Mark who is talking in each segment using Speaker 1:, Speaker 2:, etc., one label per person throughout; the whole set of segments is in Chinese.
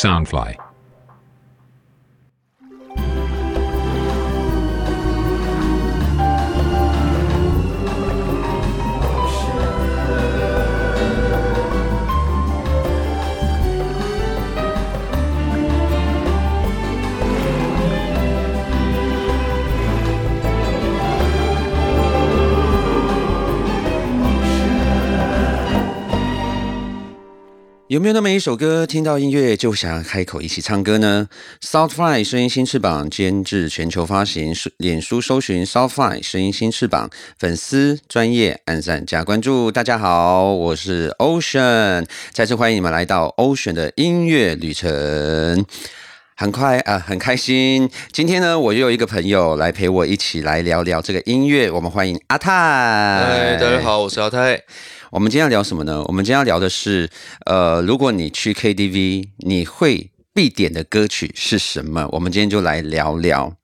Speaker 1: Soundfly。
Speaker 2: 有那么一首歌，听到音乐就想要开口一起唱歌呢？Soundfly 声音新翅膀监制全球发行，脸书搜寻 Soundfly 声音新翅膀，粉丝专业按赞加关注。大家好，我是 Ocean，再次欢迎你们来到 Ocean 的音乐旅程。很快啊、很开心。今天呢，我又有一个朋友来陪我一起来聊聊这个音乐。我们欢迎阿泰。
Speaker 3: 嗨，大家好，我是阿泰。
Speaker 2: 我们今天要聊什么呢？我们今天要聊的是，呃，如果你去 KTV，你会必点的歌曲是什么？我们今天就来聊聊，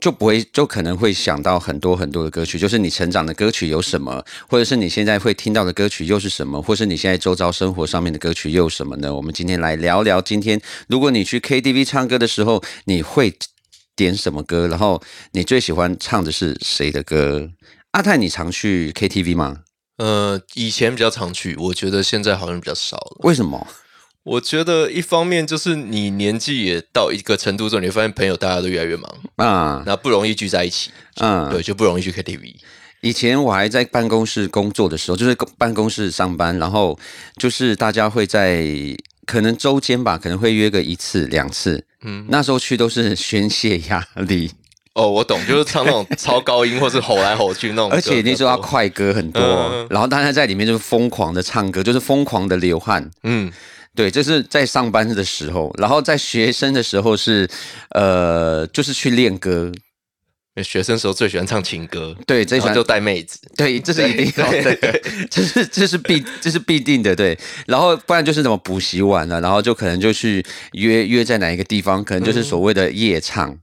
Speaker 2: 就不会就可能会想到很多很多的歌曲，就是你成长的歌曲有什么，或者是你现在会听到的歌曲又是什么，或是你现在周遭生活上面的歌曲又什么呢？我们今天来聊聊，今天如果你去 KTV 唱歌的时候，你会点什么歌？然后你最喜欢唱的是谁的歌？阿泰，你常去 KTV 吗？
Speaker 3: 呃，以前比较常去，我觉得现在好像比较少了。
Speaker 2: 为什么？
Speaker 3: 我觉得一方面就是你年纪也到一个程度之后，你会发现朋友大家都越来越忙，
Speaker 2: 啊，
Speaker 3: 那不容易聚在一起，
Speaker 2: 嗯，
Speaker 3: 对，就不容易去 KTV。
Speaker 2: 以前我还在办公室工作的时候，就是公办公室上班，然后就是大家会在可能周间吧，可能会约个一次两次，嗯，那时候去都是宣泄压力，
Speaker 3: 哦，我懂，就是唱那种 超高音或是吼来吼去那种，
Speaker 2: 而且那时候要快歌很多，
Speaker 3: 嗯
Speaker 2: 然后大家在里面就是疯狂的唱歌，就是疯狂的流汗。
Speaker 3: 嗯，
Speaker 2: 对，这是在上班的时候，然后在学生的时候是，呃，就是去练歌。
Speaker 3: 学生时候最喜欢唱情歌，
Speaker 2: 对，最喜欢
Speaker 3: 就带妹子，
Speaker 2: 对，这是一定要的，这是这是必这是必定的，对。然后不然就是什么补习完了，然后就可能就去约约在哪一个地方，可能就是所谓的夜唱。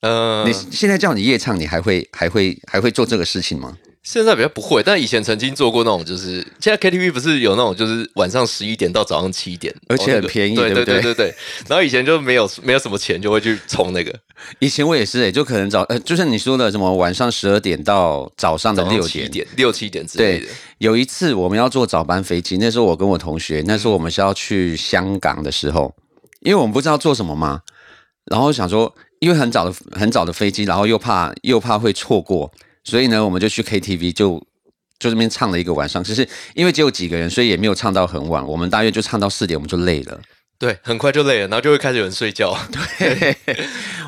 Speaker 3: 呃
Speaker 2: 你，现在叫你夜唱，你还会还会还会做这个事情吗？
Speaker 3: 现在比较不会，但以前曾经做过那种，就是现在 KTV 不是有那种，就是晚上十一点到早上七点，
Speaker 2: 而且很便宜
Speaker 3: 对
Speaker 2: 对不对
Speaker 3: 对对对。然后以前就没有没有什么钱，就会去冲那个
Speaker 2: 以前我也是诶、就可能早呃，就像你说的什么晚上十二点到早上的六点。
Speaker 3: 七点、六七点之类
Speaker 2: 对
Speaker 3: 的。，
Speaker 2: 有一次我们要坐早班飞机，那时候我跟我同学，那时候我们是要去香港的时候，因为我们不知道做什么嘛，然后想说，因为很早的很早的飞机，然后又怕又怕会错过，所以呢，我们就去 KTV 就。就这边唱了一个晚上，其实因为只有几个人，所以也没有唱到很晚。我们大约就唱到四点，我们就累了。
Speaker 3: 对，很快就累了，然后就会开始有人睡觉。
Speaker 2: 对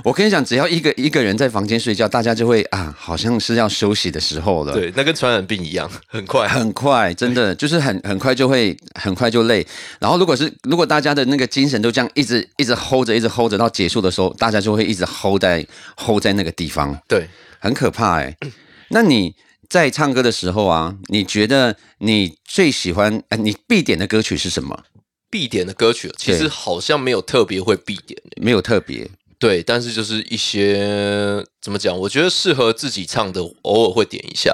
Speaker 2: 我跟你讲，只要一个一个人在房间睡觉，大家就会啊，好像是要休息的时候了。
Speaker 3: 对，那跟传染病一样，很快。
Speaker 2: 很快，真的就是很很快就会很快就累。然后如果是如果大家的那个精神都这样一直一直 hold 着，一直 hold 着到结束的时候，大家就会一直 hold 在 hold 在那个地方，
Speaker 3: 对，
Speaker 2: 很可怕哎、那你在唱歌的时候啊，你觉得你最喜欢呃你必点的歌曲是什么？
Speaker 3: 必点的歌曲其实好像没有特别会必点的。
Speaker 2: 没有特别
Speaker 3: 对，但是就是一些怎么讲，我觉得适合自己唱的，偶尔会点一下，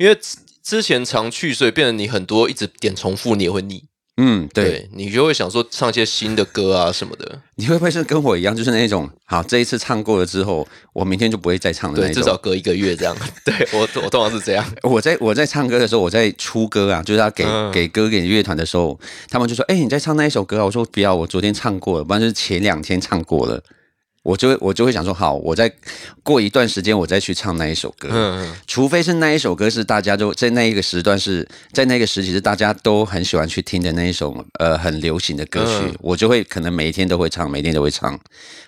Speaker 3: 因为之之前常去，所以变得你很多一直点重复，你也会腻。
Speaker 2: 嗯，对，
Speaker 3: 你就会想说唱一些新的歌啊什么的。
Speaker 2: 你会不会是跟我一样，就是那种好这一次唱过了之后，我明天就不会再唱的那
Speaker 3: 对，至少隔一个月这样。对我我通常是这样。
Speaker 2: 我在我在唱歌的时候，我在出歌啊，就是要给、
Speaker 3: 嗯
Speaker 2: 给歌给乐团的时候，他们就说：“哎、你在唱那一首歌啊？”我说：“不要，我昨天唱过了，不然就是前两天唱过了。”我就会我就会想说：“好，我再过一段时间我再去唱那一首歌。
Speaker 3: 嗯嗯，
Speaker 2: 除非是那一首歌是大家都在那一个时段是在那个时期是大家都很喜欢去听的那一首呃很流行的歌曲，
Speaker 3: 嗯
Speaker 2: 我就会可能每一天都会唱，每天都会唱。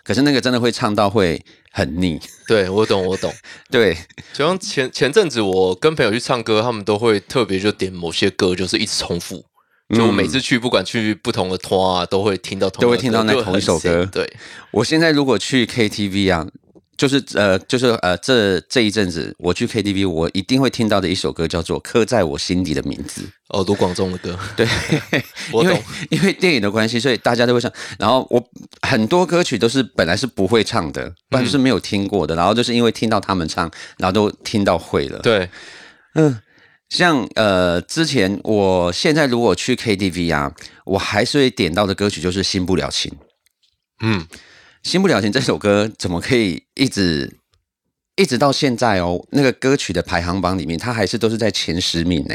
Speaker 2: 可是那个真的会唱到会很腻，
Speaker 3: 对我懂我懂。
Speaker 2: 对，
Speaker 3: 就像前前阵子我跟朋友去唱歌，他们都会特别就点某些歌，就是一直重复。就我每次去，不管去不同的团啊，都会听到同
Speaker 2: 嗯都会听到那同一首歌
Speaker 3: 对，
Speaker 2: 我现在如果去 KTV 啊，就是呃，就是呃，这这一阵子我去 KTV，我一定会听到的一首歌叫做《刻在我心底的名字》。
Speaker 3: 哦，卢广仲的歌，
Speaker 2: 对，
Speaker 3: 我懂。
Speaker 2: 因为电影的关系，所以大家都会唱。然后我很多歌曲都是本来是不会唱的，不然就是没有听过的。然后就是因为听到他们唱，然后都听到会了。
Speaker 3: 对，
Speaker 2: 嗯，像呃，之前我现在如果去 KTV 啊，我还是会点到的歌曲就是《新不了情》。
Speaker 3: 嗯，
Speaker 2: 新不了情这首歌怎么可以一直一直到现在哦？那个歌曲的排行榜里面，它还是都是在前十名呢。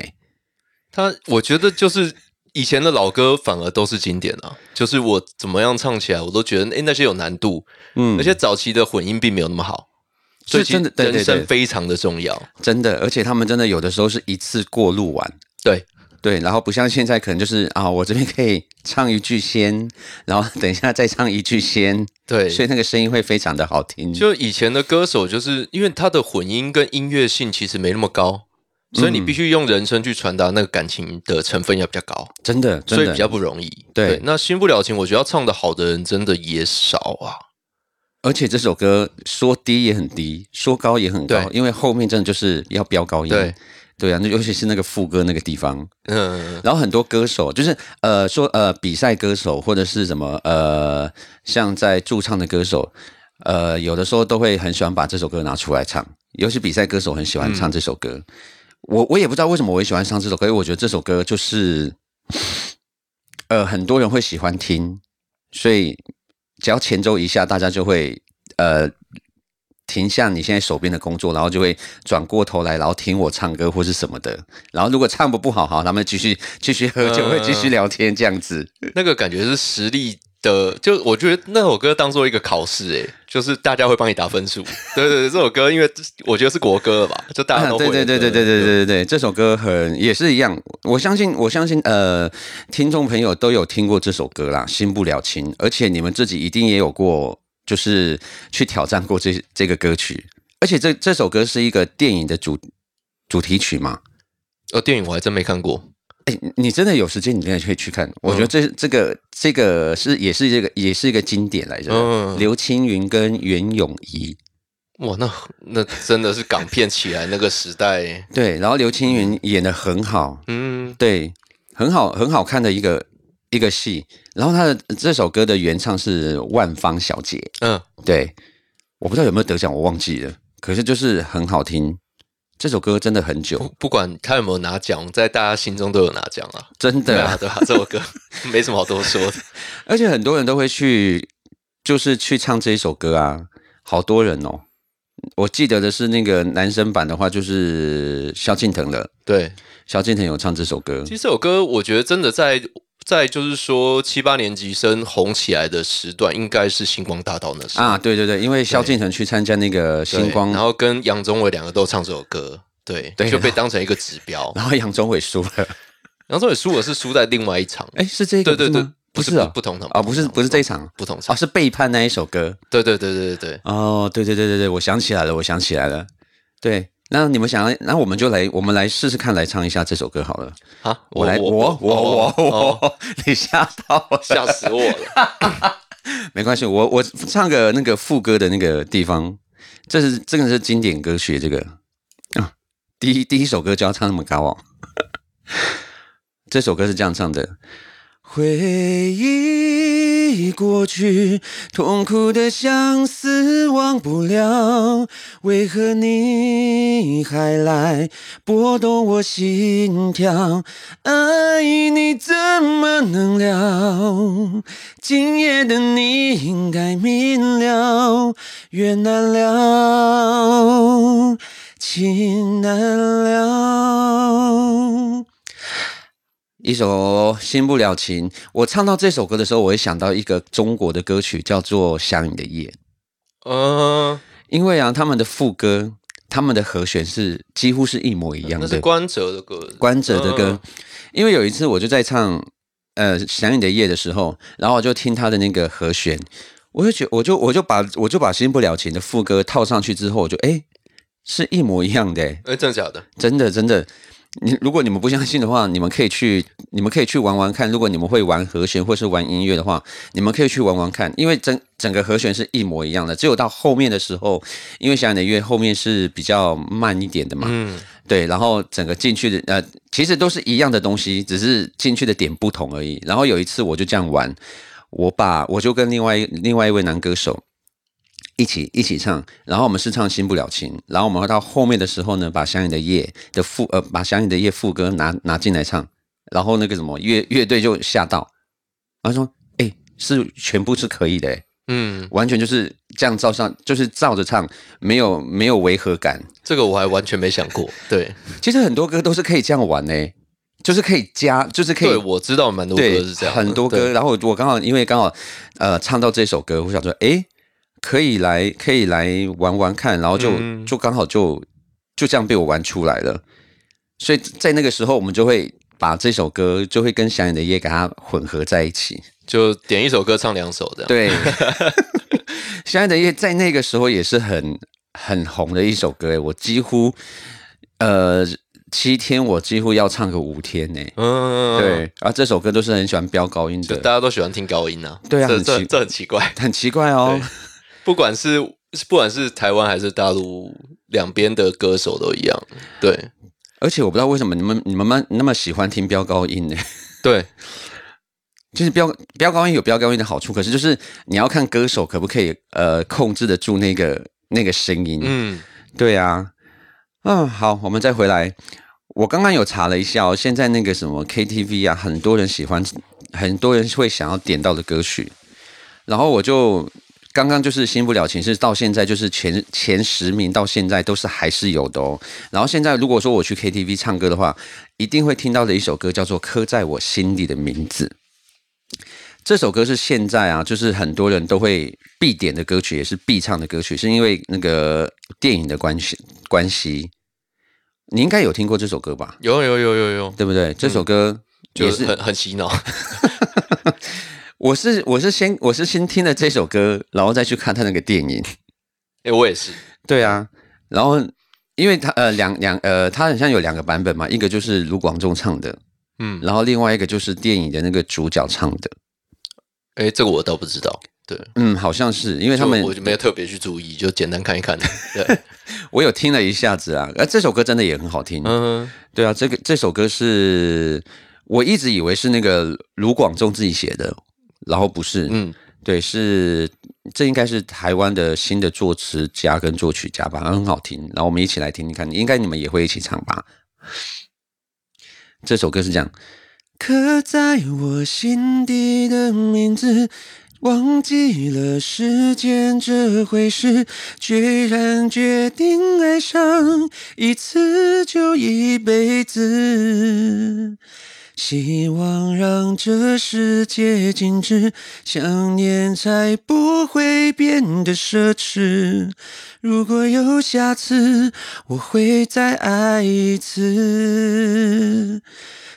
Speaker 3: 它我觉得就是以前的老歌反而都是经典啊，就是我怎么样唱起来，我都觉得诶那些有难度，
Speaker 2: 嗯
Speaker 3: 而且早期的混音并没有那么好，所以
Speaker 2: 是真的
Speaker 3: 人
Speaker 2: 对对对
Speaker 3: 声非常的重要。
Speaker 2: 真的，而且他们真的有的时候是一次过录完。
Speaker 3: 对，
Speaker 2: 对，然后不像现在可能就是啊，我这边可以唱一句先，然后等一下再唱一句先，
Speaker 3: 对，
Speaker 2: 所以那个声音会非常的好听。
Speaker 3: 就以前的歌手，就是因为他的混音跟音乐性其实没那么高，所以你必须用人声去传达那个感情的成分要比较高，
Speaker 2: 真的，真的
Speaker 3: 所以比较不容易。
Speaker 2: 对
Speaker 3: 那新不了情，我觉得要唱的好的人真的也少啊。
Speaker 2: 而且这首歌说低也很低，说高也很高，因为后面真的就是要飙高音。
Speaker 3: 对，
Speaker 2: 对啊，那尤其是那个副歌那个地方，
Speaker 3: 嗯，
Speaker 2: 然后很多歌手就是呃说呃比赛歌手或者是什么呃像在驻唱的歌手，呃有的时候都会很喜欢把这首歌拿出来唱，尤其比赛歌手很喜欢唱这首歌。我我也不知道为什么我也喜欢唱这首歌，因为我觉得这首歌就是呃很多人会喜欢听，所以只要前奏一下，大家就会呃。停下你现在手边的工作，然后就会转过头来，然后听我唱歌或是什么的。然后如果唱不不好，好，他们继续继续喝酒，
Speaker 3: 嗯
Speaker 2: 会继续聊天这样子。
Speaker 3: 那个感觉是实力的，就我觉得那首歌当做一个考试，诶，就是大家会帮你打分数。对对对，这首歌因为我觉得是国歌了吧，就大家都会
Speaker 2: 对
Speaker 3: 的。
Speaker 2: 对对对对对对对对，这首歌很也是一样。我相信我相信呃，听众朋友都有听过这首歌啦，《新不了情》，而且你们自己一定也有过，就是去挑战过这这个歌曲。而且这这首歌是一个电影的主主题曲嘛？
Speaker 3: 哦，电影我还真没看过。
Speaker 2: 哎，你真的有时间，你真的可以去看。我觉得这这个这个是也是这个也是一个经典来着。
Speaker 3: 嗯
Speaker 2: 刘青云跟袁咏仪，
Speaker 3: 哇，那那真的是港片起来那个时代，
Speaker 2: 对，然后刘青云演的很好，
Speaker 3: 嗯，
Speaker 2: 对，很好很好看的一个一个戏。然后他的这首歌的原唱是万芳小姐，
Speaker 3: 嗯，
Speaker 2: 对，我不知道有没有得奖，我忘记了，可是就是很好听。这首歌真的很久，
Speaker 3: 不不管他有没有拿奖，在大家心中都有拿奖啊。
Speaker 2: 真的
Speaker 3: 对啊，对啊，这首歌 没什么好多说的。
Speaker 2: 而且很多人都会去，就是去唱这一首歌啊，好多人哦。我记得的是那个男生版的话，就是萧敬腾的。
Speaker 3: 对，
Speaker 2: 萧敬腾有唱这首歌
Speaker 3: 其，实这首歌我觉得真的在在就是说七八年级生红起来的时段，应该是星光大道那时候。
Speaker 2: 啊，对对对，因为萧敬腾去参加那个星光，
Speaker 3: 然后跟杨宗纬两个都唱这首歌，对，
Speaker 2: 对
Speaker 3: 就被当成一个指标。
Speaker 2: 然后杨宗纬输了。
Speaker 3: 杨宗纬输了是输在另外一场，
Speaker 2: 哎，是这个
Speaker 3: 对对对，
Speaker 2: 不
Speaker 3: 是
Speaker 2: 是啊
Speaker 3: 不，同场
Speaker 2: 啊，不是不是这一场。哦，
Speaker 3: 不同场。
Speaker 2: 啊，是背叛那一首歌。
Speaker 3: 对对对对对对，
Speaker 2: 哦，对对对对对，我想起来了，我想起来了。对，那你们想要，那我们就来，我们来试试看，来唱一下这首歌好了。
Speaker 3: 啊，
Speaker 2: 我来，我我我
Speaker 3: 哦
Speaker 2: 我，你吓到我，
Speaker 3: 吓死我了。
Speaker 2: 没关系，我我唱个那个副歌的那个地方，这是这个是经典歌曲，这个啊，第一第一首歌就要唱那么高哦。这首歌是这样唱的：回忆过去，痛苦的相思忘不了，为何你还来拨动我心跳？爱你怎么能了？今夜的你应该明了，缘难了，情难了。一首《新不了情》，我唱到这首歌的时候，我会想到一个中国的歌曲，叫做《想你的夜》。
Speaker 3: 嗯，
Speaker 2: 因为啊，他们的副歌、他们的和弦是几乎是一模一样的。
Speaker 3: 那是关喆的歌，
Speaker 2: 关喆的歌
Speaker 3: 嗯，
Speaker 2: 因为有一次我就在唱呃《想你的夜》的时候，然后我就听他的那个和弦，我就觉我就我就把我就把《新不了情》的副歌套上去之后，我就哎是一模一样的诶，
Speaker 3: 哎，真的假的？
Speaker 2: 真的真的。你如果你们不相信的话，你们可以去，你们可以去玩玩看。如果你们会玩和弦或是玩音乐的话，你们可以去玩玩看，因为整整个和弦是一模一样的，只有到后面的时候，因为想你的乐后面是比较慢一点的嘛，
Speaker 3: 嗯，
Speaker 2: 对，然后整个进去的呃，其实都是一样的东西，只是进去的点不同而已。然后有一次我就这样玩，我把我就跟另外另外一位男歌手一起一起唱，然后我们是唱《新不了情》，然后我们到后面的时候呢，把《想你的夜》的副呃，把《想你的夜》副歌拿拿进来唱，然后那个什么乐乐队就吓到，然后说：“哎、是全部是可以的、欸，
Speaker 3: 嗯，
Speaker 2: 完全就是这样照上，就是照着唱，没有没有违和感。
Speaker 3: 这个我还完全没想过。对，
Speaker 2: 其实很多歌都是可以这样玩呢、就是可以加，就是可以
Speaker 3: 对，我知道蛮多歌是这样，
Speaker 2: 很多歌。然后我刚好因为刚好呃唱到这首歌，我想说，诶，可以来可以来玩玩看，然后就、
Speaker 3: 嗯
Speaker 2: 就刚好就就这样被我玩出来了。所以在那个时候，我们就会把这首歌就会跟想你的夜给它混合在一起。
Speaker 3: 就点一首歌唱两首这样。
Speaker 2: 对，想你的夜在那个时候也是很很红的一首歌诶，我几乎呃七天我几乎要唱个五天呢。
Speaker 3: 嗯，
Speaker 2: 对，啊，这首歌都是很喜欢飙高音的，
Speaker 3: 大家都喜欢听高音啊。
Speaker 2: 对啊
Speaker 3: 这这这很奇怪。
Speaker 2: 很奇怪哦。
Speaker 3: 不管是不管是台湾还是大陆，两边的歌手都一样。对
Speaker 2: 而且我不知道为什么你们你们们那么喜欢听飙高音呢？
Speaker 3: 对，
Speaker 2: 就是飙飙高音有飙高音的好处，可是就是你要看歌手可不可以呃控制得住那个那个声音。
Speaker 3: 嗯，
Speaker 2: 对啊，嗯，好，我们再回来。我刚刚有查了一下哦，现在那个什么 KTV 啊，很多人喜欢，很多人会想要点到的歌曲，然后我就刚刚就是新不了情，是到现在就是前前十名到现在都是还是有的哦。然后现在如果说我去 KTV 唱歌的话，一定会听到的一首歌叫做《刻在我心里的名字》。这首歌是现在啊，就是很多人都会必点的歌曲，也是必唱的歌曲，是因为那个电影的关系关系。你应该有听过这首歌吧？
Speaker 3: 有有有有有，
Speaker 2: 对不对？这首歌也
Speaker 3: 就是很很洗脑。
Speaker 2: 我是我是先我是先听了这首歌，然后再去看他那个电影。
Speaker 3: 哎，我也是。
Speaker 2: 对啊，然后因为他呃两两呃，他好像有两个版本嘛，一个就是卢广仲唱的，
Speaker 3: 嗯，
Speaker 2: 然后另外一个就是电影的那个主角唱的。
Speaker 3: 哎，这个我倒不知道。对，
Speaker 2: 嗯，好像是因为他们
Speaker 3: 就我就没有特别去注意，就简单看一看。对，
Speaker 2: 我有听了一下子啊，呃，这首歌真的也很好听。
Speaker 3: 嗯，
Speaker 2: 对啊，这个这首歌是我一直以为是那个卢广仲自己写的，然后不是，
Speaker 3: 嗯，
Speaker 2: 对，是这应该是台湾的新的作词家跟作曲家吧，很好听。然后我们一起来听听看，应该你们也会一起唱吧。这首歌是这样：刻在我心底的名字，忘记了时间这回事，居然决定爱上一次就一辈子。希望让这世界静止，想念才不会变得奢侈。如果有下次，我会再爱一次。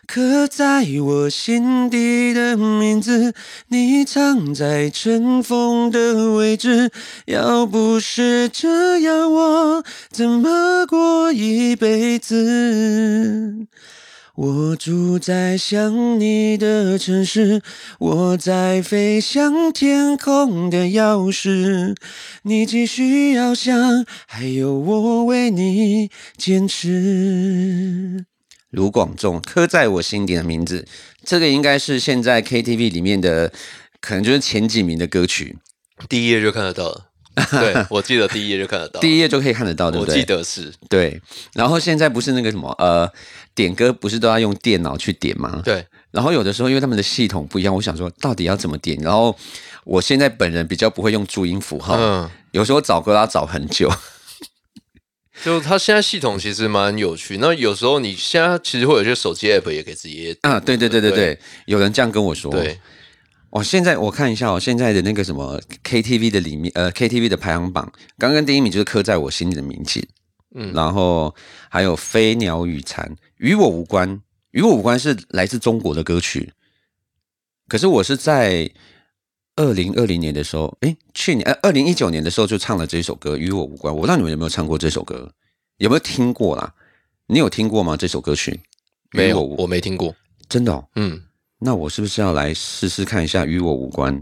Speaker 2: 刻在我心底的名字，你藏在尘封的位置。要不是这样，我怎么过一辈子？我住在想你的城市，我在飞向天空的钥匙。你继续翱翔，还有我为你坚持。卢广仲刻在我心底的名字，这个应该是现在 KTV 里面的，可能就是前几名的歌曲，
Speaker 3: 第一页就看得到了。对，我记得第一页就看得到。
Speaker 2: 第一页就可以看得到，对不对？
Speaker 3: 我记得是
Speaker 2: 对。然后现在不是那个什么呃，点歌不是都要用电脑去点吗？
Speaker 3: 对，
Speaker 2: 然后有的时候因为他们的系统不一样，我想说到底要怎么点？然后我现在本人比较不会用注音符号，
Speaker 3: 嗯，
Speaker 2: 有时候找歌要找很久。
Speaker 3: 就它现在系统其实蛮有趣。那有时候你现在其实会有些手机 app 也可以直接
Speaker 2: 啊，对对对对对，有人这样跟我说。
Speaker 3: 对，
Speaker 2: 哦，现在我看一下哦，现在的那个什么 KTV 的里面，呃，KTV 的排行榜，刚刚第一名就是刻在我心里的名字，
Speaker 3: 嗯
Speaker 2: 然后还有飞鸟与蝉，与我无关，与我无关是来自中国的歌曲，可是我是在二零二零年的时候，诶，去年呃二零一九年的时候就唱了这首歌，与我无关。我不知道你们有没有唱过这首歌，有没有听过啦？你有听过吗？这首歌曲？
Speaker 3: 没有，
Speaker 2: 我
Speaker 3: 没听过。
Speaker 2: 真的、哦。
Speaker 3: 嗯，
Speaker 2: 那我是不是要来试试看一下《与我无关》？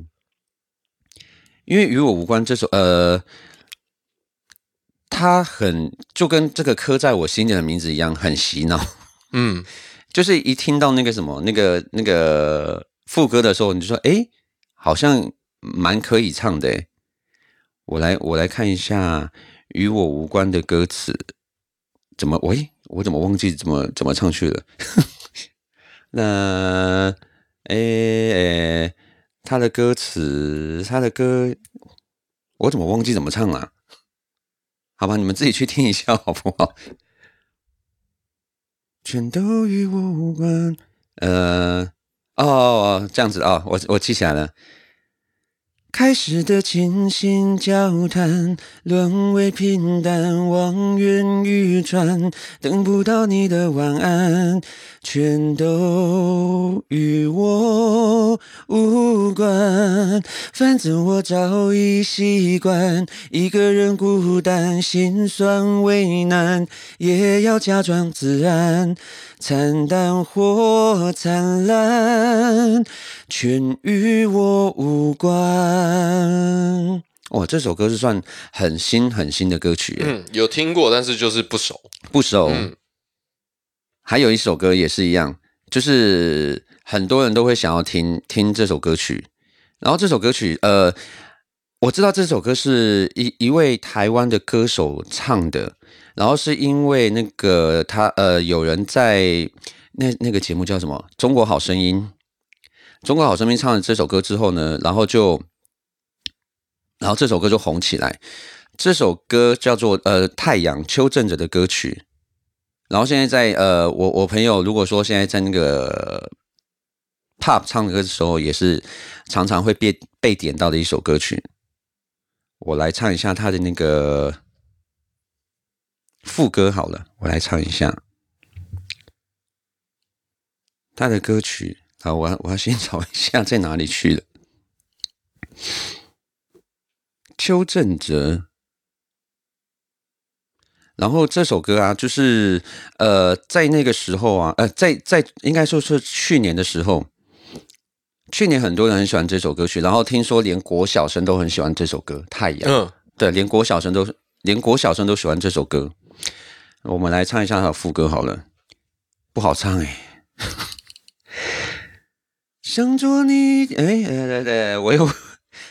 Speaker 2: 因为《与我无关》这首，呃，它很就跟这个刻在我心里的名字一样，很洗脑。
Speaker 3: 嗯，
Speaker 2: 就是一听到那个什么，那个那个副歌的时候，你就说，哎，好像蛮可以唱的。诶我来，我来看一下《与我无关》的歌词，怎么？喂，我怎么忘记怎么怎么唱去了？那，诶诶，他的歌词，他的歌，我怎么忘记怎么唱了？好吧，你们自己去听一下好不好？全都与我无关。呃，哦，这样子哦，我我记起来了。开始的倾心交谈，沦为平淡，望眼欲穿，等不到你的晚安，全都与关。反正我早已习惯一个人孤单，心酸为难，也要假装自然。惨淡或灿烂，全与我无关。哇，这首歌是算很新很新的歌曲，
Speaker 3: 嗯，有听过，但是就是不熟，
Speaker 2: 不熟。还有一首歌也是一样，就是很多人都会想要听听这首歌曲。然后这首歌曲，呃，我知道这首歌是一一位台湾的歌手唱的。然后是因为那个他呃，有人在那那个节目叫什么《中国好声音》，《中国好声音》唱了这首歌之后呢，然后就，然后这首歌就红起来。这首歌叫做呃《太阳》，邱正哲的歌曲。然后现在在呃，我我朋友如果说现在在那个 pop 唱歌的时候，也是常常会被被点到的一首歌曲。我来唱一下他的那个。副歌好了，我来唱一下他的歌曲。好，我要我要先找一下在哪里去了。邱正哲，然后这首歌啊，就是呃，在那个时候啊，呃，在在应该说是去年的时候，去年很多人很喜欢这首歌曲，然后听说连国小生都很喜欢这首歌《太阳》。嗯，对，连国小生都连国小生都喜欢这首歌。我们来唱一下他的副歌好了，不好唱哎。想做你哎哎对对，我又。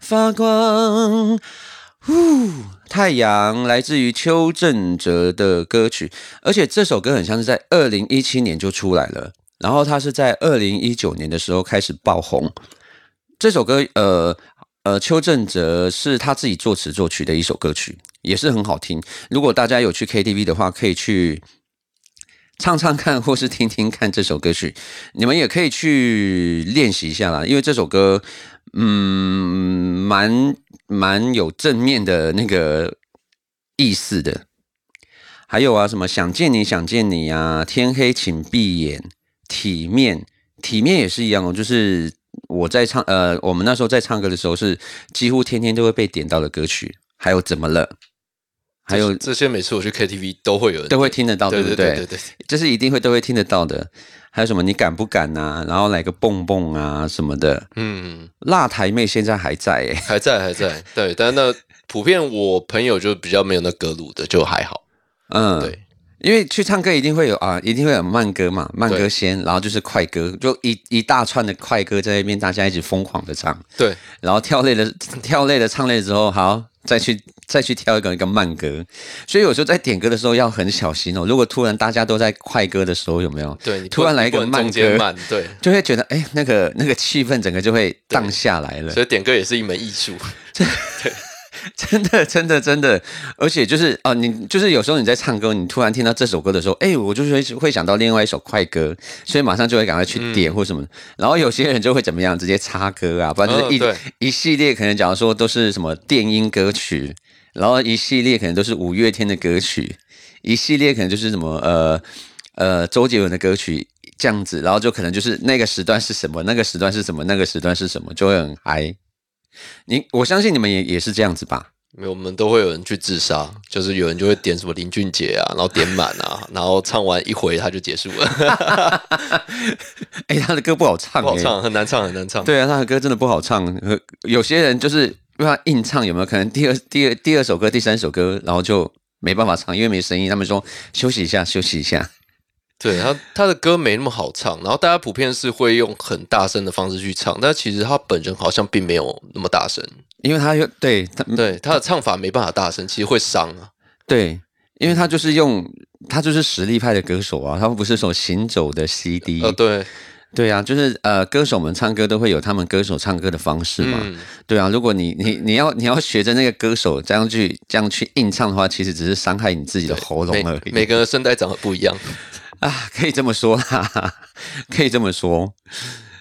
Speaker 2: 发光，呜！太阳来自于邱正哲的歌曲，而且这首歌很像是在二零一七年就出来了，然后他是在二零一九年的时候开始爆红。这首歌，呃呃，邱正哲是他自己作词作曲的一首歌曲，也是很好听。如果大家有去 KTV 的话，可以去唱唱看，或是听听看这首歌曲。你们也可以去练习一下啦，因为这首歌。嗯，蛮蛮有正面的那个意思的。还有啊，什么想见你想见你啊，天黑请闭眼，体面体面也是一样哦。就是我在唱呃，我们那时候在唱歌的时候，是几乎天天都会被点到的歌曲。还有怎么了？还有
Speaker 3: 这些，每次我去 KTV 都会有人
Speaker 2: 都会听得到，对不对？
Speaker 3: 对对，
Speaker 2: 这是一定会都会听得到的。还有什么？你敢不敢啊？然后来个蹦蹦啊什么的。嗯，辣台妹现在还在，哎，
Speaker 3: 还在还在。对，但那普遍我朋友就比较没有那格鲁的，就还好。嗯，对，
Speaker 2: 因为去唱歌一定会有啊，一定会有慢歌嘛，慢歌先，然后就是快歌，就一一大串的快歌在那边，大家一起疯狂的唱。
Speaker 3: 对，
Speaker 2: 然后跳累了，跳累了，唱累之后，好。再去再去挑一个一个慢歌，所以有时候在点歌的时候要很小心哦。如果突然大家都在快歌的时候，有没有？
Speaker 3: 对，
Speaker 2: 突然来一个慢歌，
Speaker 3: 对，
Speaker 2: 就会觉得哎，那个那个气氛整个就会荡下来了。
Speaker 3: 所以点歌也是一门艺术。对。
Speaker 2: 真的，真的，真的，而且就是啊，你就是有时候你在唱歌，你突然听到这首歌的时候，哎，我就是会会想到另外一首快歌，所以马上就会赶快去点或什么。然后有些人就会怎么样，直接插歌啊，不然就是一一系列可能假如说都是什么电音歌曲，然后一系列可能都是五月天的歌曲，一系列可能就是什么呃呃周杰伦的歌曲这样子，然后就可能就是那个时段是什么，那个时段是什么，那个时段是什么，就会很嗨。你我相信你们也也是这样子吧？
Speaker 3: 没有，我们都会有人去自杀，就是有人就会点什么林俊杰啊，然后点满啊，然后唱完一回他就结束了。
Speaker 2: 哎，他的歌不好唱，
Speaker 3: 不好唱，很难唱，很难唱。
Speaker 2: 对啊，他的歌真的不好唱。有些人就是不知道硬唱有没有可能第二第二第二首歌第三首歌，然后就没办法唱，因为没声音。他们说休息一下，休息一下。
Speaker 3: 对他他的歌没那么好唱，然后大家普遍是会用很大声的方式去唱，但其实他本人好像并没有那么大声，
Speaker 2: 因为他又对他
Speaker 3: 对他的唱法没办法大声，其实会伤啊。
Speaker 2: 对，因为他就是用他就是实力派的歌手啊，他不是说行走的 CD。
Speaker 3: 呃，对
Speaker 2: 对啊，就是呃，歌手们唱歌都会有他们歌手唱歌的方式嘛。
Speaker 3: 嗯
Speaker 2: 对啊，如果你你你要你要学着那个歌手这样去这样去硬唱的话，其实只是伤害你自己的喉咙而已。
Speaker 3: 每个声带长得不一样。
Speaker 2: 啊，可以这么说啦，可以这么说。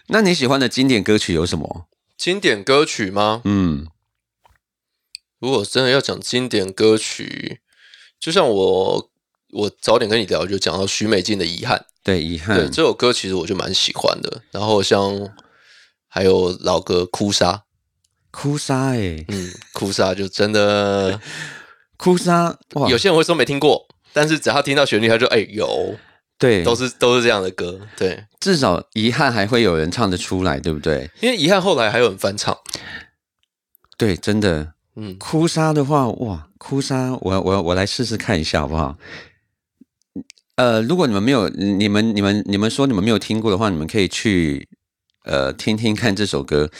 Speaker 2: 那你喜欢的经典歌曲有什么？
Speaker 3: 经典歌曲吗？
Speaker 2: 嗯，
Speaker 3: 如果真的要讲经典歌曲，就像我我早点跟你聊，就讲到许美静的《遗憾》。
Speaker 2: 对，遗
Speaker 3: 对
Speaker 2: 憾，
Speaker 3: 这首歌其实我就蛮喜欢的。然后像还有老歌《哭砂》，
Speaker 2: 哭砂哎、
Speaker 3: 嗯，《哭砂》就真的
Speaker 2: 哭砂哇，
Speaker 3: 有些人会说没听过，但是只要听到旋律，他就哎、有，
Speaker 2: 对，
Speaker 3: 都是都是这样的歌。对，
Speaker 2: 至少遗憾还会有人唱得出来，对不对？
Speaker 3: 因为《遗憾》后来还有人翻唱。
Speaker 2: 对，真的，
Speaker 3: 嗯，
Speaker 2: 哭砂的话，哇，哭砂，我我我来试试看一下好不好？呃，如果你们没有，你们你们你们说你们没有听过的话，你们可以去呃听听看这首歌。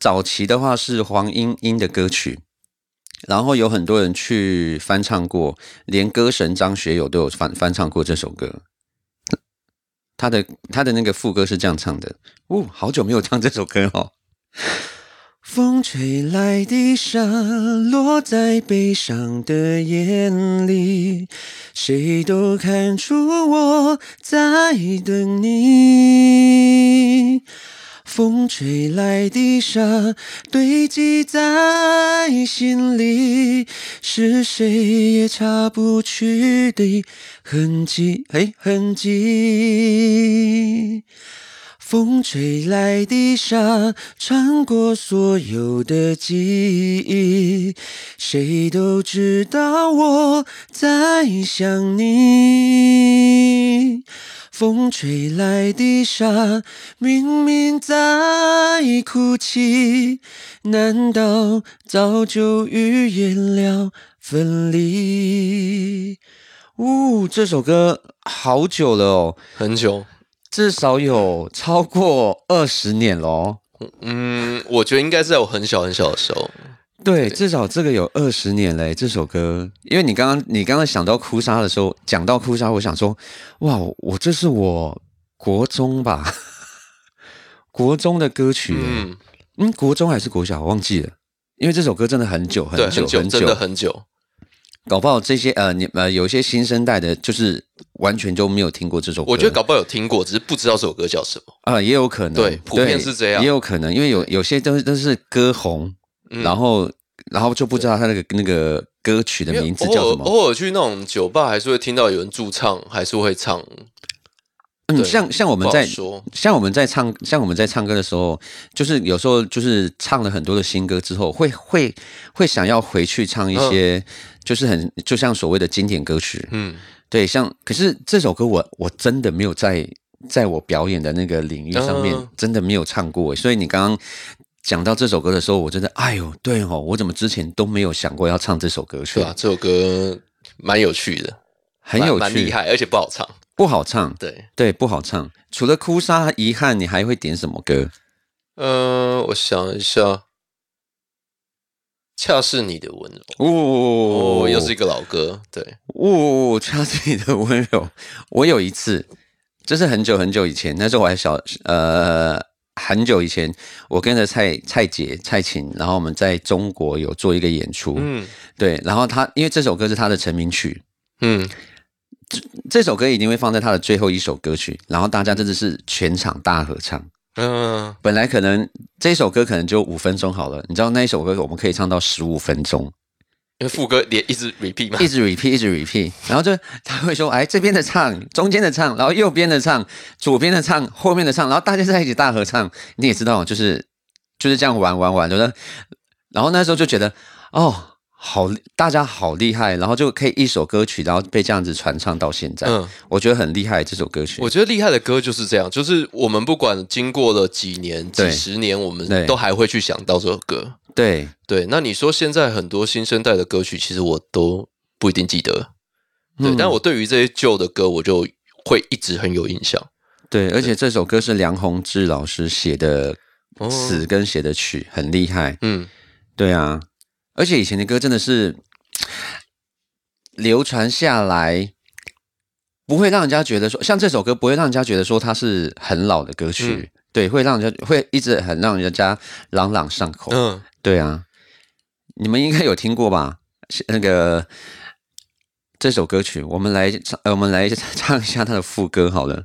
Speaker 2: 早期的话是黄莺莺的歌曲，然后有很多人去翻唱过，连歌神张学友都有翻翻唱过这首歌。他的他的那个副歌是这样唱的，哦，好久没有唱这首歌哦。风吹来的沙，落在悲伤的眼里，谁都看出我在等你。风吹来的沙，堆积在心里，是谁也擦不去的痕迹，嘿，痕迹。风吹来的沙，穿过所有的记忆，谁都知道我在想你。风吹来的沙，明明在哭泣，难道早就预言了分离？呜、这首歌好久了哦。
Speaker 3: 很久。
Speaker 2: 至少有超过二十年了哦。
Speaker 3: 嗯，我觉得应该是在我很小很小的时候。
Speaker 2: 对，至少这个有二十年嘞。这首歌，因为你刚刚你刚刚想到哭砂的时候，讲到哭砂，我想说，哇，我这是我国中吧，国中的歌曲。
Speaker 3: 嗯，
Speaker 2: 嗯，国中还是国小，我忘记了。因为这首歌真的很久很
Speaker 3: 对，
Speaker 2: 久
Speaker 3: 很久，真的很久。
Speaker 2: 搞不好这些呃，你呃有一些新生代的，就是完全就没有听过这首歌。
Speaker 3: 我觉得搞不好有听过，只是不知道这首歌叫什么。
Speaker 2: 啊、也有可能，
Speaker 3: 对普遍是这样
Speaker 2: 也有可能，因为有有些都是都是歌红，
Speaker 3: 嗯
Speaker 2: 然后然后就不知道他那个那个歌曲的名字叫什么。
Speaker 3: 偶尔去那种酒吧，还是会听到有人驻唱，还是会唱。
Speaker 2: 嗯，像像我们在
Speaker 3: 说，
Speaker 2: 像我们在唱像我们在唱歌的时候，就是有时候就是唱了很多的新歌之后，会会会想要回去唱一些，就是很就像所谓的经典歌曲。
Speaker 3: 嗯，
Speaker 2: 对，像可是这首歌我我真的没有在在我表演的那个领域上面、
Speaker 3: 嗯
Speaker 2: 真的没有唱过，所以你刚刚讲到这首歌的时候，我真的哎呦，对哦，我怎么之前都没有想过要唱这首歌曲？
Speaker 3: 对啊，这首歌蛮有趣的，
Speaker 2: 很有趣，
Speaker 3: 厉害，而且不好唱。
Speaker 2: 不好唱，
Speaker 3: 对，
Speaker 2: 对，不好唱。除了哭砂、遗憾，你还会点什么歌？
Speaker 3: 呃，我想一下，恰是你的温柔。
Speaker 2: 哦
Speaker 3: 哦，又是一个老歌。对，
Speaker 2: 哦，恰是你的温柔。我有一次，这是很久很久以前，那时候我还小，呃，很久以前，我跟着蔡蔡姐蔡琴，然后我们在中国有做一个演出，
Speaker 3: 嗯
Speaker 2: 对，然后他因为这首歌是他的成名曲，
Speaker 3: 嗯，
Speaker 2: 这首歌一定会放在他的最后一首歌曲，然后大家真的是全场大合唱。
Speaker 3: 嗯，
Speaker 2: 本来可能这首歌可能就五分钟好了，你知道那一首歌我们可以唱到十五分钟，
Speaker 3: 因为副歌连一直 repeat 嘛
Speaker 2: 一。直 repeat，一直 repeat，然后就他会说，哎，这边的唱，中间的唱，然后右边的唱，左边的唱，后面的唱，然后大家在一起大合唱，你也知道，就是就是这样玩玩玩，对不对？然后那时候就觉得，哦，好，大家好厉害，然后就可以一首歌曲，然后被这样子传唱到现在，
Speaker 3: 嗯，
Speaker 2: 我觉得很厉害这首歌曲。
Speaker 3: 我觉得厉害的歌就是这样，就是我们不管经过了几年、几十年，我们都还会去想到这首歌。
Speaker 2: 对，
Speaker 3: 对，那你说现在很多新生代的歌曲，其实我都不一定记得。对，
Speaker 2: 嗯
Speaker 3: 但我对于这些旧的歌，我就会一直很有印象。
Speaker 2: 对，而且这首歌是梁宏志老师写的
Speaker 3: 哦
Speaker 2: 词跟写的曲，很厉害。
Speaker 3: 嗯，
Speaker 2: 对啊，而且以前的歌真的是流传下来，不会让人家觉得说，像这首歌不会让人家觉得说它是很老的歌曲，
Speaker 3: 嗯
Speaker 2: 对，会让人家会一直很让人家朗朗上口。
Speaker 3: 嗯，
Speaker 2: 对啊，你们应该有听过吧？那个这首歌曲，我们来唱，呃，我们来唱一下它的副歌好了。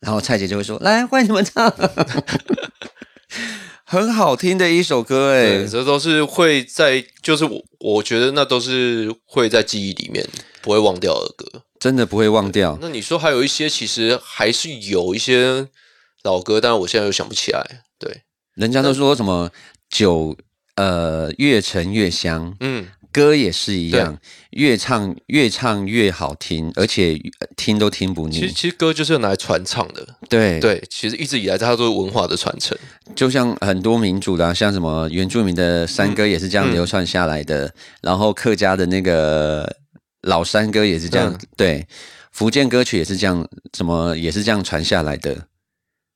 Speaker 2: 然后蔡姐就会说：“来，换你们唱。”很好听的一首歌哎
Speaker 3: 对，，这都是会在，就是我我觉得那都是会在记忆里面不会忘掉的歌。
Speaker 2: 真的不会忘掉。
Speaker 3: 那你说还有一些，其实还是有一些老歌，但是我现在又想不起来。对，
Speaker 2: 人家都说什么酒呃越陈越香，
Speaker 3: 嗯，
Speaker 2: 歌也是一样，越唱越唱越好听，而且呃听都听不腻。
Speaker 3: 其实。其实歌就是拿来传唱的。
Speaker 2: 对，
Speaker 3: 对，其实一直以来它都是文化的传承。
Speaker 2: 就像很多民族的、啊，像什么原住民的山歌也是这样
Speaker 3: 嗯
Speaker 2: 流传下来的，然后客家的那个老山歌也是这样，
Speaker 3: 嗯。
Speaker 2: 对，福建歌曲也是这样，什么也是这样传下来的，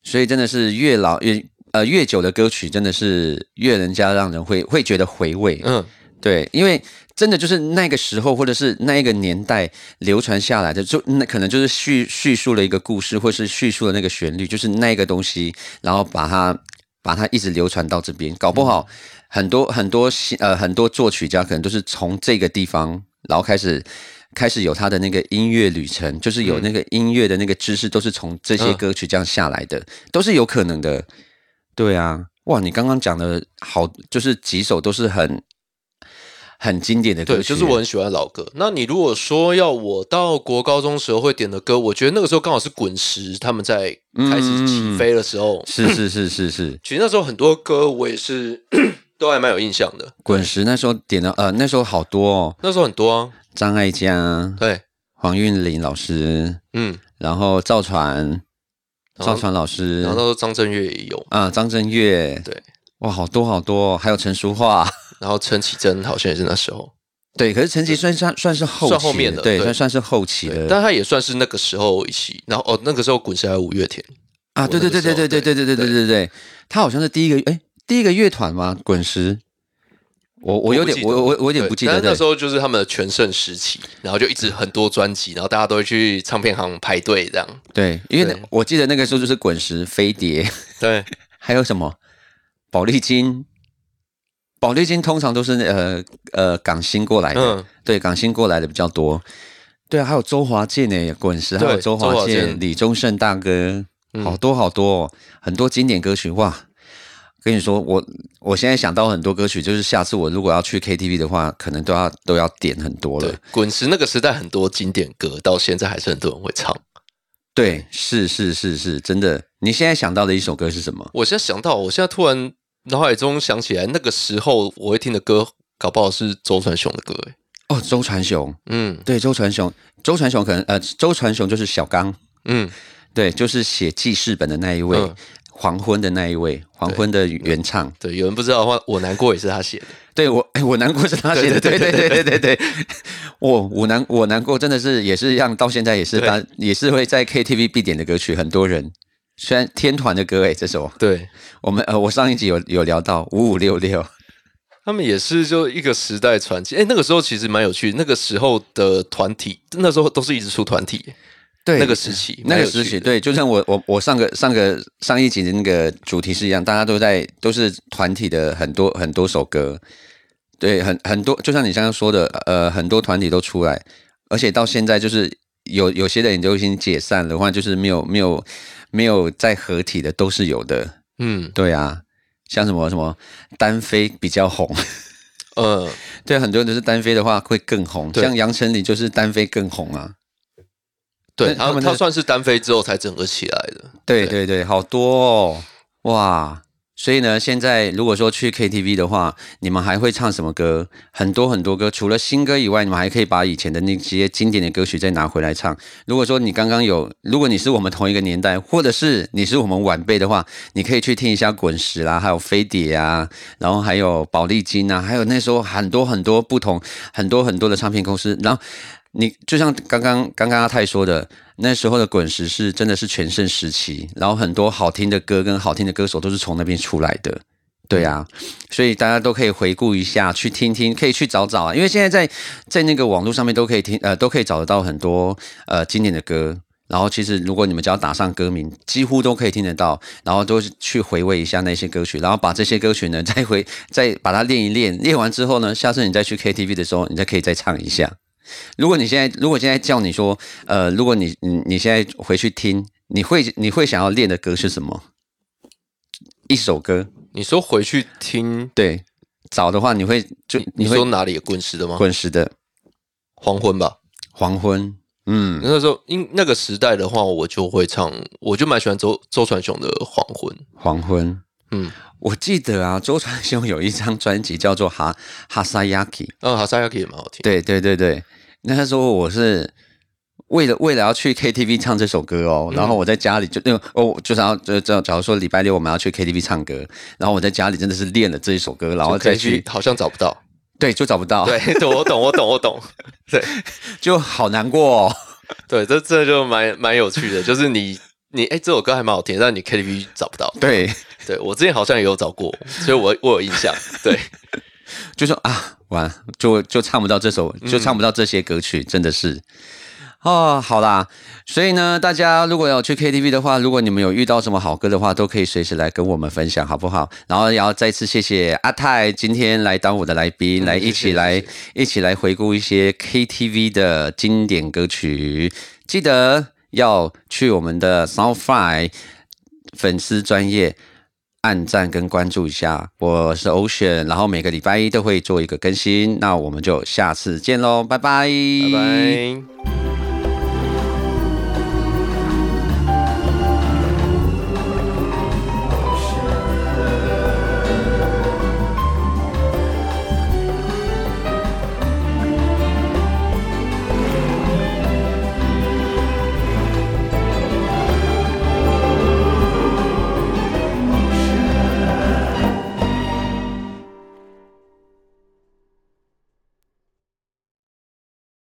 Speaker 2: 所以真的是越老越呃越久的歌曲，真的是越人家让人会会觉得回味，
Speaker 3: 嗯，
Speaker 2: 对，因为真的就是那个时候或者是那一个年代流传下来的，就那可能就是叙叙述了一个故事，或是叙述了那个旋律，就是那个东西，然后把它把它一直流传到这边，搞不好很多很多新呃很多作曲家可能都是从这个地方，然后开始。开始有他的那个音乐旅程，就是有那个音乐的那个知识，都是从这些
Speaker 3: 嗯
Speaker 2: 歌曲这样下来的，都是有可能的。对啊，哇，你刚刚讲的好，就是几首都是很很经典的歌
Speaker 3: 对，就是我很喜欢老歌。那你如果说要我到国高中时候会点的歌，我觉得那个时候刚好是滚石他们在开始起飞的时候。
Speaker 2: 是是是是是，
Speaker 3: 其实那时候很多歌我也是 都还蛮有印象的。
Speaker 2: 滚石那时候点的呃，那时候好多哦，
Speaker 3: 那时候很多啊，
Speaker 2: 张艾嘉、
Speaker 3: 对，
Speaker 2: 黄韵玲老师，
Speaker 3: 嗯，
Speaker 2: 然后赵传、赵传老师，
Speaker 3: 然后张震岳也有，
Speaker 2: 啊张震岳，
Speaker 3: 对，
Speaker 2: 哇，好多好多哦，还有陈淑桦。
Speaker 3: 然后陈绮贞好像也是那时候，
Speaker 2: 对，可是陈绮算算算是后期
Speaker 3: 算后面的
Speaker 2: 对，
Speaker 3: 对
Speaker 2: 算算是后期，的
Speaker 3: 但他也算是那个时候一起。然后哦，那个时候滚石还有五月天，
Speaker 2: 啊，对对对对对对对对对对对对，他好像是第一个哎第一个乐团吗？滚石，我我有点我我我有点不记得，
Speaker 3: 那时候就是他们的全盛时期，然后就一直很多专辑，然后大家都会去唱片行排队这样。
Speaker 2: 对，因为我记得那个时候就是滚石、飞碟，
Speaker 3: 对，
Speaker 2: 还有什么宝丽金。宝丽金通常都是呃呃港星过来的，
Speaker 3: 嗯，
Speaker 2: 对港星过来的比较多。对啊，还有周华健诶，滚石还有周华健、李宗盛大哥，
Speaker 3: 嗯
Speaker 2: 好多好多、哦，很多经典歌曲哇！跟你说，我我现在想到很多歌曲，就是下次我如果要去 KTV 的话，可能都要都要点很多了
Speaker 3: 对。，滚石那个时代很多经典歌，到现在还是很多人会唱。
Speaker 2: 对，是是是是，真的。你现在想到的一首歌是什么？
Speaker 3: 我现在想到，我现在突然脑海中想起来，那个时候我会听的歌，搞不好是周传雄的歌诶。
Speaker 2: 哦，周传雄，
Speaker 3: 嗯，
Speaker 2: 对，周传雄，周传雄可能呃，周传雄就是小刚，
Speaker 3: 嗯，
Speaker 2: 对，就是写记事本的那一位，黄昏的那一位，黄昏的原唱。
Speaker 3: 对，有人不知道，我我难过也是他写的。
Speaker 2: 对我，我难过是他写的。对
Speaker 3: 对对
Speaker 2: 对对对，我我难我难过真的是也是让到现在也是单也是会在 KTV 必点的歌曲，很多人。虽然天团的歌哎，这首。
Speaker 3: 对。
Speaker 2: 我们呃我上一集有有聊到五五六六，
Speaker 3: 他们也是就一个时代传奇。哎，那个时候其实蛮有趣，那个时候的团体，那时候都是一直出团体。
Speaker 2: 对
Speaker 3: 那个时期
Speaker 2: 那个时期对，就像我我我上个上个上一集的那个主题是一样，大家都在都是团体的很多很多首歌，对，很很多，就像你刚刚说的，呃，很多团体都出来，而且到现在就是有有些人都已经解散了，或者就是没有没有没有再合体的都是有的，
Speaker 3: 嗯，
Speaker 2: 对啊，像什么什么单飞比较红，
Speaker 3: 嗯，
Speaker 2: 对，很多人都是单飞的话会更红，
Speaker 3: 对。
Speaker 2: 像杨丞琳就是单飞更红啊。
Speaker 3: 对他
Speaker 2: 们
Speaker 3: 他算是单飞之后才整个起来的。
Speaker 2: 对。对对，好多哦，哇！所以呢，现在如果说去 KTV 的话，你们还会唱什么歌？很多很多歌，除了新歌以外，你们还可以把以前的那些经典的歌曲再拿回来唱。如果说你刚刚有，如果你是我们同一个年代，或者是你是我们晚辈的话，你可以去听一下滚石啦，还有飞碟啊，然后还有宝丽金啊，还有那时候很多很多不同很多很多的唱片公司，然后。你就像刚刚刚刚阿泰说的，那时候的滚石是真的是全盛时期，然后很多好听的歌跟好听的歌手都是从那边出来的，对啊，所以大家都可以回顾一下，去听听，可以去找找啊，因为现在在在那个网络上面都可以听，呃，都可以找得到很多呃经典的歌。然后其实如果你们只要打上歌名，几乎都可以听得到，然后都去回味一下那些歌曲，然后把这些歌曲呢再回再把它练一练，练完之后呢，下次你再去 KTV 的时候，你再可以再唱一下。如果你现在，如果现在叫你说，呃，如果你你你现在回去听，你会你会想要练的歌是什么？一首歌，
Speaker 3: 你说回去听，
Speaker 2: 对，找的话你会就
Speaker 3: 你说哪里有滚石的吗？
Speaker 2: 滚石的
Speaker 3: 黄昏吧。
Speaker 2: 黄昏，嗯，
Speaker 3: 那时候因那个时代的话，我就会唱，我就蛮喜欢周周传雄的《黄昏》。
Speaker 2: 黄昏，
Speaker 3: 嗯，
Speaker 2: 我记得啊，周传雄有一张专辑叫做《哈哈萨亚基》，
Speaker 3: 嗯，哈萨亚克也蛮好听。
Speaker 2: 对对对对，那时候我是为了为了要去 KTV 唱这首歌哦，然后我在家里就那个哦，就是要就就假如说礼拜六我们要去 KTV 唱歌，然后我在家里真的是练了这一首歌，然后再去
Speaker 3: 好像找不到。
Speaker 2: 对就找不到，
Speaker 3: 对，对，我懂，我懂，我懂。对，
Speaker 2: 就好难过哦。
Speaker 3: 对，这这就蛮蛮有趣的，就是你你哎，这首歌还蛮好听，但你 KTV 找不到。
Speaker 2: 对，
Speaker 3: 对我之前好像也有找过，所以我我有印象。对，
Speaker 2: 就说啊，完就就唱不到这首，就唱不到这些歌曲，真的是。哦，好啦，所以呢，大家如果要去 KTV 的话，如果你们有遇到什么好歌的话，都可以随时来跟我们分享，好不好？然后也要再次谢谢阿泰今天来当我的来宾，
Speaker 3: 嗯
Speaker 2: 来一起来一起来回顾一些 KTV 的经典歌曲。记得要去我们的 Soundfly 粉丝专业按赞跟关注一下。我是 Ocean，然后每个礼拜一都会做一个更新。那我们就下次见喽，拜拜，
Speaker 3: 拜拜。